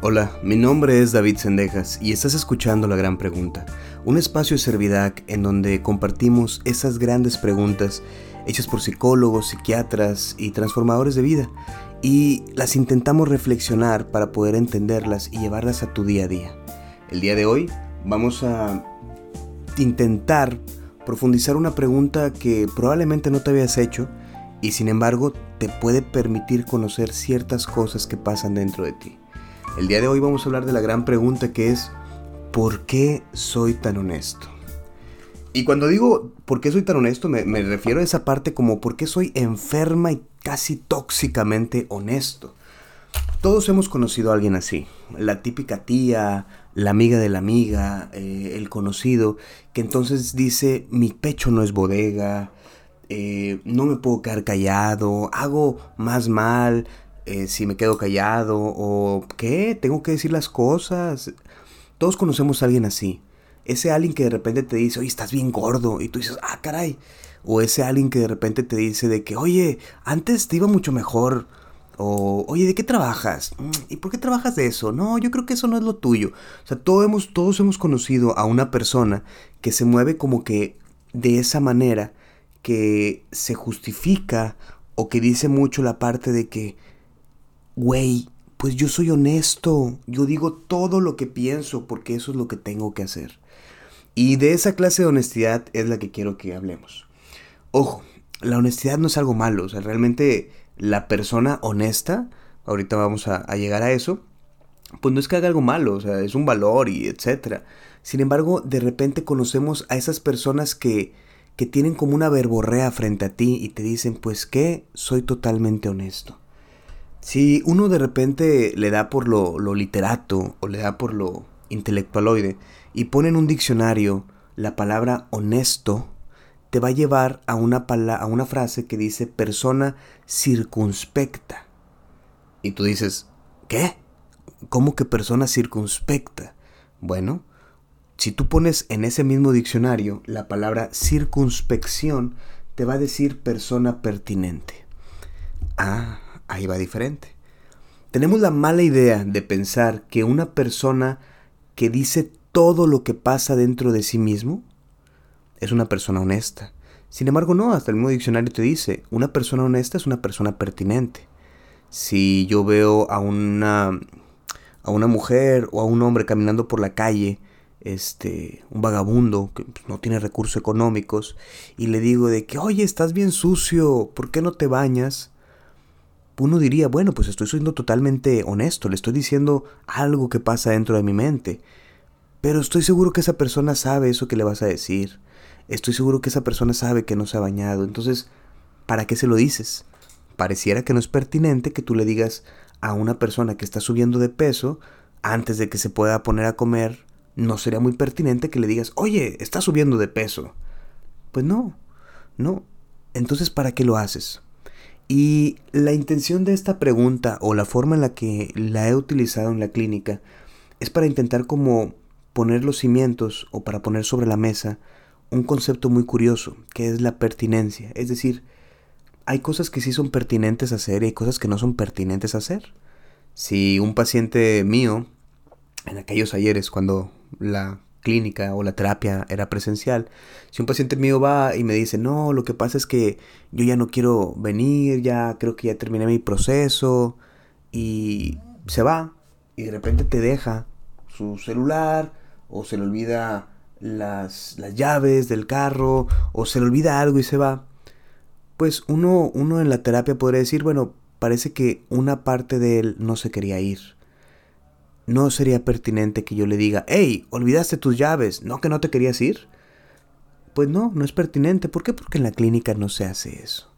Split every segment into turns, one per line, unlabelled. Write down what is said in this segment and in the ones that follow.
Hola, mi nombre es David Sendejas y estás escuchando La Gran Pregunta, un espacio de Servidac en donde compartimos esas grandes preguntas hechas por psicólogos, psiquiatras y transformadores de vida y las intentamos reflexionar para poder entenderlas y llevarlas a tu día a día. El día de hoy vamos a intentar profundizar una pregunta que probablemente no te habías hecho y sin embargo te puede permitir conocer ciertas cosas que pasan dentro de ti. El día de hoy vamos a hablar de la gran pregunta que es, ¿por qué soy tan honesto? Y cuando digo por qué soy tan honesto, me, refiero a esa parte como por qué soy enferma y casi tóxicamente honesto. Todos hemos conocido a alguien así, la típica tía, la amiga de la amiga, eh, el conocido, que entonces dice, mi pecho no es bodega, eh, no me puedo quedar callado, hago más mal, eh, si me quedo callado o qué, tengo que decir las cosas. Todos conocemos a alguien así. Ese alguien que de repente te dice, oye, estás bien gordo. Y tú dices, ah, caray. O ese alguien que de repente te dice de que, oye, antes te iba mucho mejor. O, oye, ¿de qué trabajas? Mm, ¿Y por qué trabajas de eso? No, yo creo que eso no es lo tuyo. O sea, todos hemos, todos hemos conocido a una persona que se mueve como que de esa manera, que se justifica o que dice mucho la parte de que, güey, pues yo soy honesto, yo digo todo lo que pienso porque eso es lo que tengo que hacer. Y de esa clase de honestidad es la que quiero que hablemos. Ojo, la honestidad no es algo malo, o sea, realmente la persona honesta, ahorita vamos a, llegar a eso, pues no es que haga algo malo, o sea, es un valor y etcétera. Sin embargo, de repente conocemos a esas personas que, que tienen como una verborrea frente a ti y te dicen, pues que soy totalmente honesto. Si uno de repente le da por lo, literato o le da por lo intelectualoide y pone en un diccionario la palabra honesto, te va a llevar a una, a una frase que dice persona circunspecta. Y tú dices, ¿qué? ¿Cómo que persona circunspecta? Bueno, si tú pones en ese mismo diccionario la palabra circunspección, te va a decir persona pertinente. Ah, ahí va diferente. Tenemos la mala idea de pensar que una persona que dice todo lo que pasa dentro de sí mismo es una persona honesta. Sin embargo, no, hasta el mismo diccionario te dice, una persona honesta es una persona pertinente. Si yo veo a una a una mujer o a un hombre caminando por la calle, este, un vagabundo que no tiene recursos económicos y le digo de que, "Oye, estás bien sucio, ¿por qué no te bañas?" Uno diría, bueno, pues estoy siendo totalmente honesto, le estoy diciendo algo que pasa dentro de mi mente. Pero estoy seguro que esa persona sabe eso que le vas a decir. Estoy seguro que esa persona sabe que no se ha bañado. Entonces, ¿para qué se lo dices? Pareciera que no es pertinente que tú le digas a una persona que está subiendo de peso antes de que se pueda poner a comer. No sería muy pertinente que le digas, oye, está subiendo de peso. Pues no, no. Entonces, ¿para qué lo haces? Y la intención de esta pregunta o la forma en la que la he utilizado en la clínica es para intentar como poner los cimientos o para poner sobre la mesa un concepto muy curioso, que es la pertinencia. Es decir, hay cosas que sí son pertinentes hacer y hay cosas que no son pertinentes a hacer. Si un paciente mío, en aquellos ayeres, cuando la clínica o la terapia era presencial. Si un paciente mío va y me dice, no, lo que pasa es que yo ya no quiero venir, ya creo que ya terminé mi proceso y se va y de repente te deja su celular o se le olvida las, las llaves del carro o se le olvida algo y se va, pues uno, uno en la terapia podría decir, bueno, parece que una parte de él no se quería ir no sería pertinente que yo le diga, hey, olvidaste tus llaves, ¿no que no te querías ir? Pues no, no es pertinente. ¿Por qué? Porque en la clínica no se hace eso.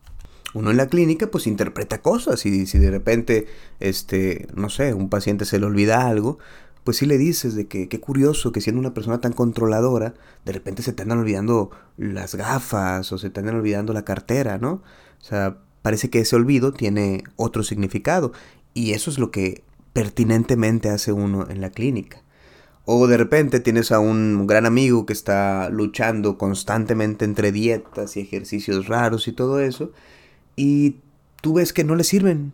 Uno en la clínica pues interpreta cosas y si de repente, este, no sé, un paciente se le olvida algo, pues sí le dices de que qué curioso que siendo una persona tan controladora, de repente se te andan olvidando las gafas o se te andan olvidando la cartera, ¿no? O sea, parece que ese olvido tiene otro significado y eso es lo que pertinentemente hace uno en la clínica. O de repente tienes a un gran amigo que está luchando constantemente entre dietas y ejercicios raros y todo eso, y tú ves que no le sirven.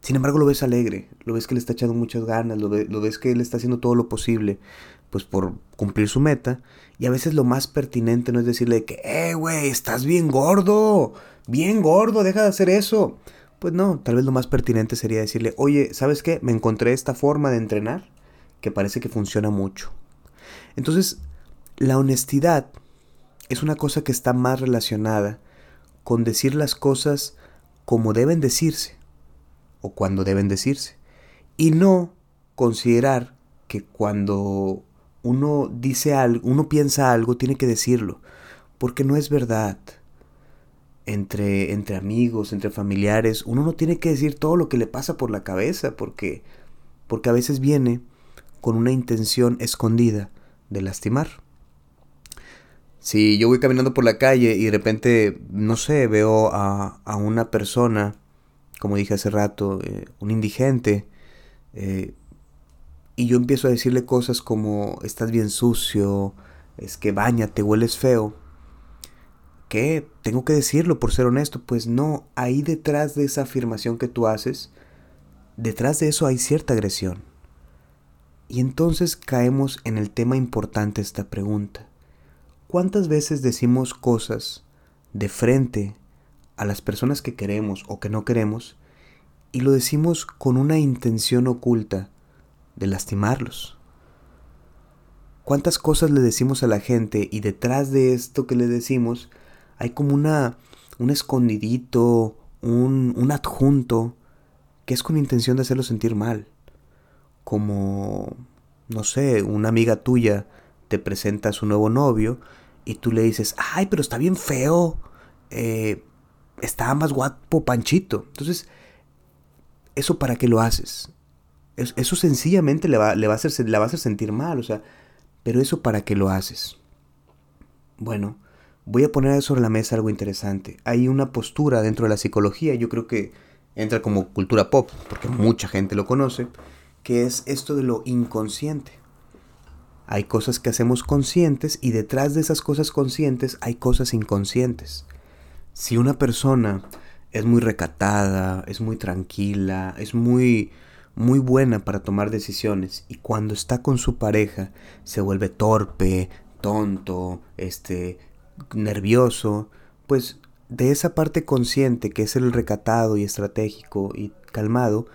Sin embargo, lo ves alegre, lo ves que le está echando muchas ganas, lo, lo ves que él está haciendo todo lo posible pues por cumplir su meta. Y a veces lo más pertinente no es decirle que, eh, güey, estás bien gordo, bien gordo, deja de hacer eso. Pues no, tal vez lo más pertinente sería decirle, oye, ¿sabes qué? Me encontré esta forma de entrenar que parece que funciona mucho. Entonces, la honestidad es una cosa que está más relacionada con decir las cosas como deben decirse o cuando deben decirse y no considerar que cuando uno dice algo, uno piensa algo, tiene que decirlo, porque no es verdad. Entre, entre amigos, entre familiares, uno no tiene que decir todo lo que le pasa por la cabeza, porque, porque a veces viene con una intención escondida de lastimar. Si yo voy caminando por la calle y de repente, no sé, veo a, a una persona, como dije hace rato, eh, un indigente, eh, y yo empiezo a decirle cosas como, estás bien sucio, es que bañate, hueles feo. ¿Qué? Tengo que decirlo por ser honesto. Pues no, ahí detrás de esa afirmación que tú haces, detrás de eso hay cierta agresión. Y entonces caemos en el tema importante esta pregunta. ¿Cuántas veces decimos cosas de frente a las personas que queremos o que no queremos y lo decimos con una intención oculta de lastimarlos? ¿Cuántas cosas le decimos a la gente y detrás de esto que le decimos hay como una un escondidito, un, un adjunto que es con intención de hacerlo sentir mal? como, no sé, una amiga tuya te presenta a su nuevo novio y tú le dices, ay, pero está bien feo, eh, está más guapo Panchito. Entonces, ¿eso para qué lo haces? Eso, sencillamente le va, le, va a hacer, le va a hacer sentir mal, o sea, pero eso para qué lo haces. Bueno, voy a poner sobre la mesa algo interesante. Hay una postura dentro de la psicología, yo creo que entra como cultura pop, porque mucha gente lo conoce, que es esto de lo inconsciente. Hay cosas que hacemos conscientes y detrás de esas cosas conscientes hay cosas inconscientes. Si una persona es muy recatada, es muy tranquila, es muy muy buena para tomar decisiones y cuando está con su pareja se vuelve torpe, tonto, este nervioso, pues de esa parte consciente que es el recatado y estratégico y calmado,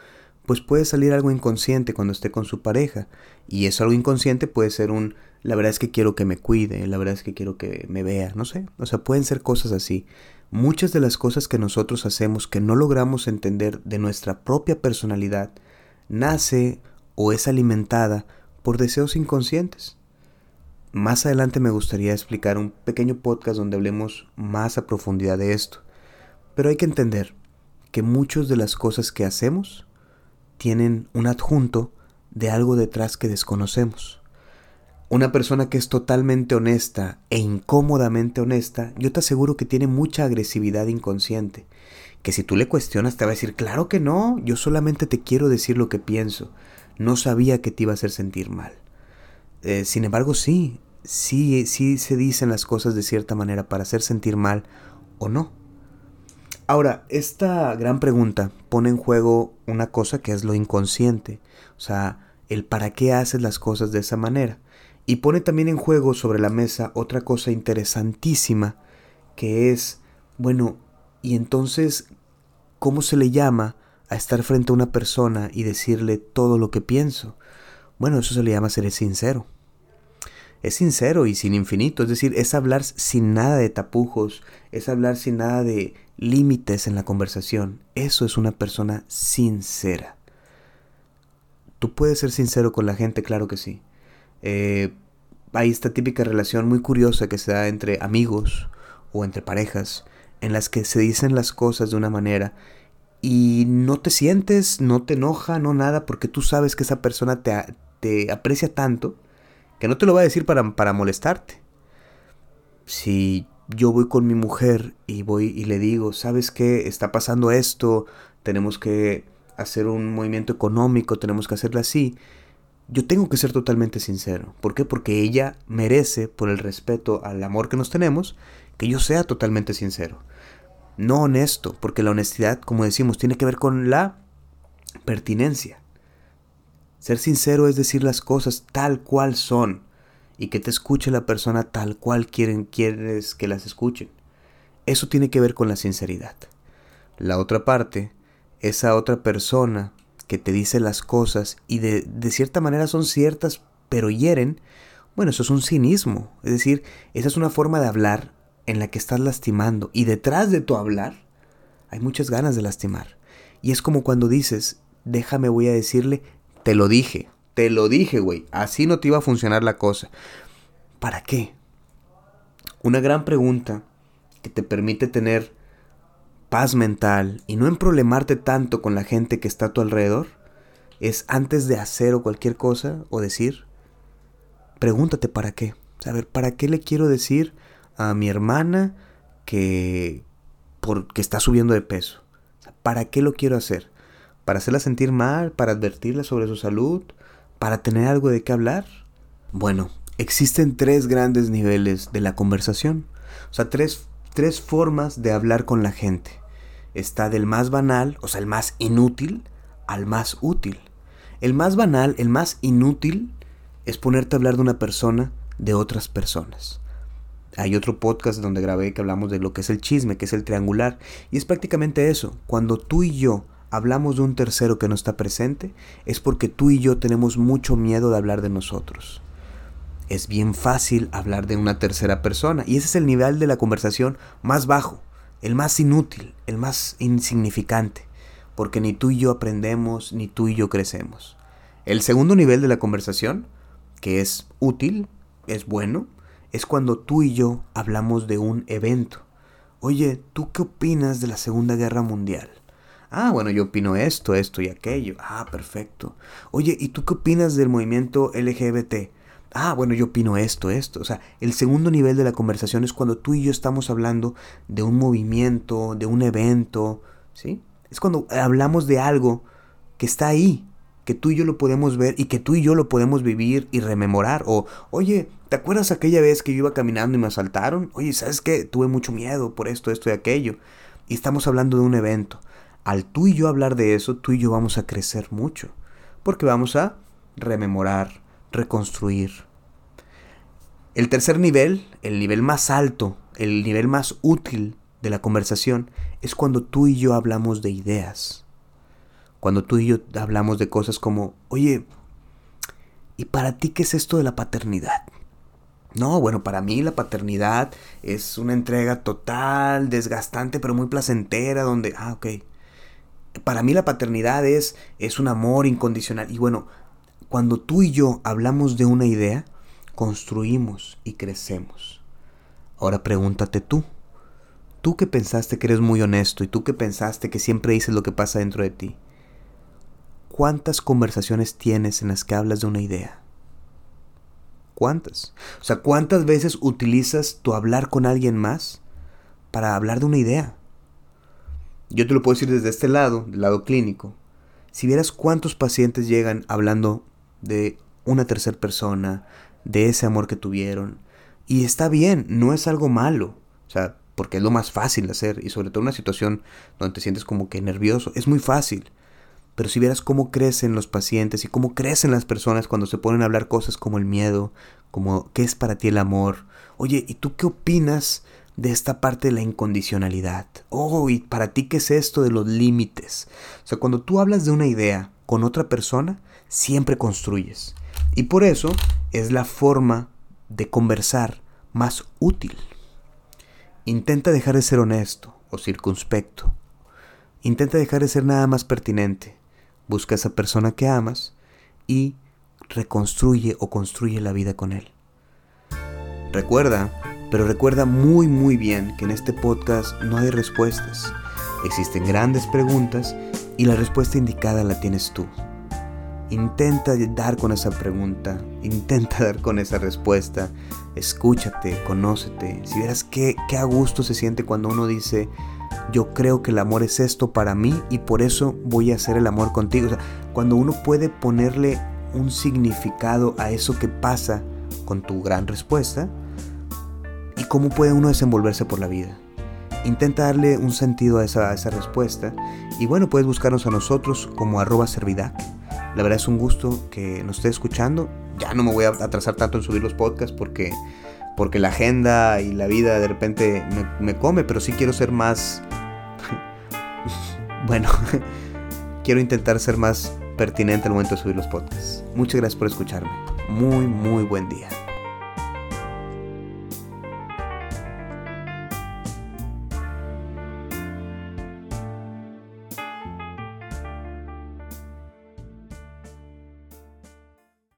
pues puede salir algo inconsciente cuando esté con su pareja. Y eso algo inconsciente puede ser un, la verdad es que quiero que me cuide, la verdad es que quiero que me vea, no sé. O sea, pueden ser cosas así. Muchas de las cosas que nosotros hacemos que no logramos entender de nuestra propia personalidad, nace o es alimentada por deseos inconscientes. Más adelante me gustaría explicar un pequeño podcast donde hablemos más a profundidad de esto. Pero hay que entender que muchas de las cosas que hacemos tienen un adjunto de algo detrás que desconocemos. Una persona que es totalmente honesta e incómodamente honesta, yo te aseguro que tiene mucha agresividad inconsciente, que si tú le cuestionas te va a decir, claro que no, yo solamente te quiero decir lo que pienso, no sabía que te iba a hacer sentir mal. Eh, sin embargo, sí, sí, sí se dicen las cosas de cierta manera para hacer sentir mal o no. Ahora, esta gran pregunta pone en juego una cosa que es lo inconsciente, o sea, el para qué haces las cosas de esa manera. Y pone también en juego sobre la mesa otra cosa interesantísima, que es, bueno, y entonces, ¿cómo se le llama a estar frente a una persona y decirle todo lo que pienso? Bueno, eso se le llama ser sincero. Es sincero y sin infinito, es decir, es hablar sin nada de tapujos, es hablar sin nada de límites en la conversación. Eso es una persona sincera. Tú puedes ser sincero con la gente, claro que sí. Eh, hay esta típica relación muy curiosa que se da entre amigos o entre parejas, en las que se dicen las cosas de una manera y no te sientes, no te enoja, no nada, porque tú sabes que esa persona te, te aprecia tanto que no te lo va a decir para, para molestarte. Si yo voy con mi mujer y voy y le digo, ¿sabes qué? Está pasando esto, tenemos que hacer un movimiento económico, tenemos que hacerlo así. Yo tengo que ser totalmente sincero. ¿Por qué? Porque ella merece, por el respeto al amor que nos tenemos, que yo sea totalmente sincero. No honesto, porque la honestidad, como decimos, tiene que ver con la pertinencia. Ser sincero es decir las cosas tal cual son y que te escuche la persona tal cual quieren, quieres que las escuchen. Eso tiene que ver con la sinceridad. La otra parte, esa otra persona que te dice las cosas y de, de cierta manera son ciertas pero hieren, bueno, eso es un cinismo. Es decir, esa es una forma de hablar en la que estás lastimando. Y detrás de tu hablar hay muchas ganas de lastimar. Y es como cuando dices, déjame, voy a decirle, te lo dije, te lo dije, güey, así no te iba a funcionar la cosa. ¿Para qué? Una gran pregunta que te permite tener paz mental y no emproblemarte tanto con la gente que está a tu alrededor es antes de hacer o cualquier cosa o decir, pregúntate para qué. A ver, ¿para qué le quiero decir a mi hermana que porque está subiendo de peso? ¿Para qué lo quiero hacer? ¿Para hacerla sentir mal? ¿Para advertirla sobre su salud? ¿Para tener algo de qué hablar? Bueno, existen tres grandes niveles de la conversación. O sea, tres, tres formas de hablar con la gente. Está del más banal, o sea, el más inútil, al más útil. El más banal, el más inútil, es ponerte a hablar de una persona de otras personas. Hay otro podcast donde grabé que hablamos de lo que es el chisme, que es el triangular, y es prácticamente eso. Cuando tú y yo hablamos de un tercero que no está presente, es porque tú y yo tenemos mucho miedo de hablar de nosotros. Es bien fácil hablar de una tercera persona, y ese es el nivel de la conversación más bajo, el más inútil, el más insignificante, porque ni tú y yo aprendemos, ni tú y yo crecemos. El segundo nivel de la conversación, que es útil, es bueno, es cuando tú y yo hablamos de un evento. Oye, ¿tú qué opinas de la Segunda Guerra Mundial? Ah, bueno, yo opino esto, esto y aquello. Ah, perfecto. Oye, ¿y tú qué opinas del movimiento LGBT? Ah, bueno, yo opino esto, esto. O sea, el segundo nivel de la conversación es cuando tú y yo estamos hablando de un movimiento, de un evento, ¿sí? Es cuando hablamos de algo que está ahí, que tú y yo lo podemos ver y que tú y yo lo podemos vivir y rememorar. O, oye, ¿te acuerdas aquella vez que yo iba caminando y me asaltaron? Oye, ¿sabes qué? Tuve mucho miedo por esto, esto y aquello. Y estamos hablando de un evento. Al tú y yo hablar de eso, tú y yo vamos a crecer mucho. Porque vamos a rememorar, reconstruir. El tercer nivel, el nivel más alto, el nivel más útil de la conversación, es cuando tú y yo hablamos de ideas cuando tú y yo hablamos de cosas como, oye, ¿y para ti qué es esto de la paternidad? No, bueno, para mí la paternidad es una entrega total, desgastante, pero muy placentera, donde, ah, ok. Para mí la paternidad es, es un amor incondicional. Y bueno, cuando tú y yo hablamos de una idea, construimos y crecemos. Ahora pregúntate tú. Tú que pensaste que eres muy honesto y tú que pensaste que siempre dices lo que pasa dentro de ti. ¿Cuántas conversaciones tienes en las que hablas de una idea? ¿Cuántas? O sea, ¿cuántas veces utilizas tu hablar con alguien más para hablar de una idea? Yo te lo puedo decir desde este lado, del lado clínico. Si vieras cuántos pacientes llegan hablando de una tercera persona, de ese amor que tuvieron, y está bien, no es algo malo, o sea, porque es lo más fácil de hacer, y sobre todo en una situación donde te sientes como que nervioso, es muy fácil. Pero si vieras cómo crecen los pacientes y cómo crecen las personas cuando se ponen a hablar cosas como el miedo, como qué es para ti el amor. Oye, ¿y tú qué opinas de esta parte de la incondicionalidad? Oh, ¿y para ti qué es esto de los límites? O sea, cuando tú hablas de una idea con otra persona, siempre construyes. Y por eso es la forma de conversar más útil. Intenta dejar de ser honesto o circunspecto. Intenta dejar de ser nada más pertinente. Busca a esa persona que amas y reconstruye o construye la vida con él. Recuerda, pero recuerda muy muy bien que en este podcast no hay respuestas. Existen grandes preguntas y la respuesta indicada la tienes tú. Intenta dar con esa pregunta, intenta dar con esa respuesta, escúchate, conócete. Si vieras qué, qué a gusto se siente cuando uno dice, yo creo que el amor es esto para mí y por eso voy a hacer el amor contigo. Cuando uno puede ponerle un significado a eso que pasa con tu gran respuesta cómo puede uno desenvolverse por la vida. intenta darle un sentido a esa, respuesta. Y bueno, puedes buscarnos a nosotros como arroba servidac. La verdad es un gusto que nos esté escuchando. Ya no me voy a atrasar tanto en subir los podcasts porque, porque la agenda y la vida de repente me, me come, pero sí quiero ser más... bueno, quiero intentar ser más pertinente al momento de subir los podcasts. Muchas gracias por escucharme. Muy, muy buen día.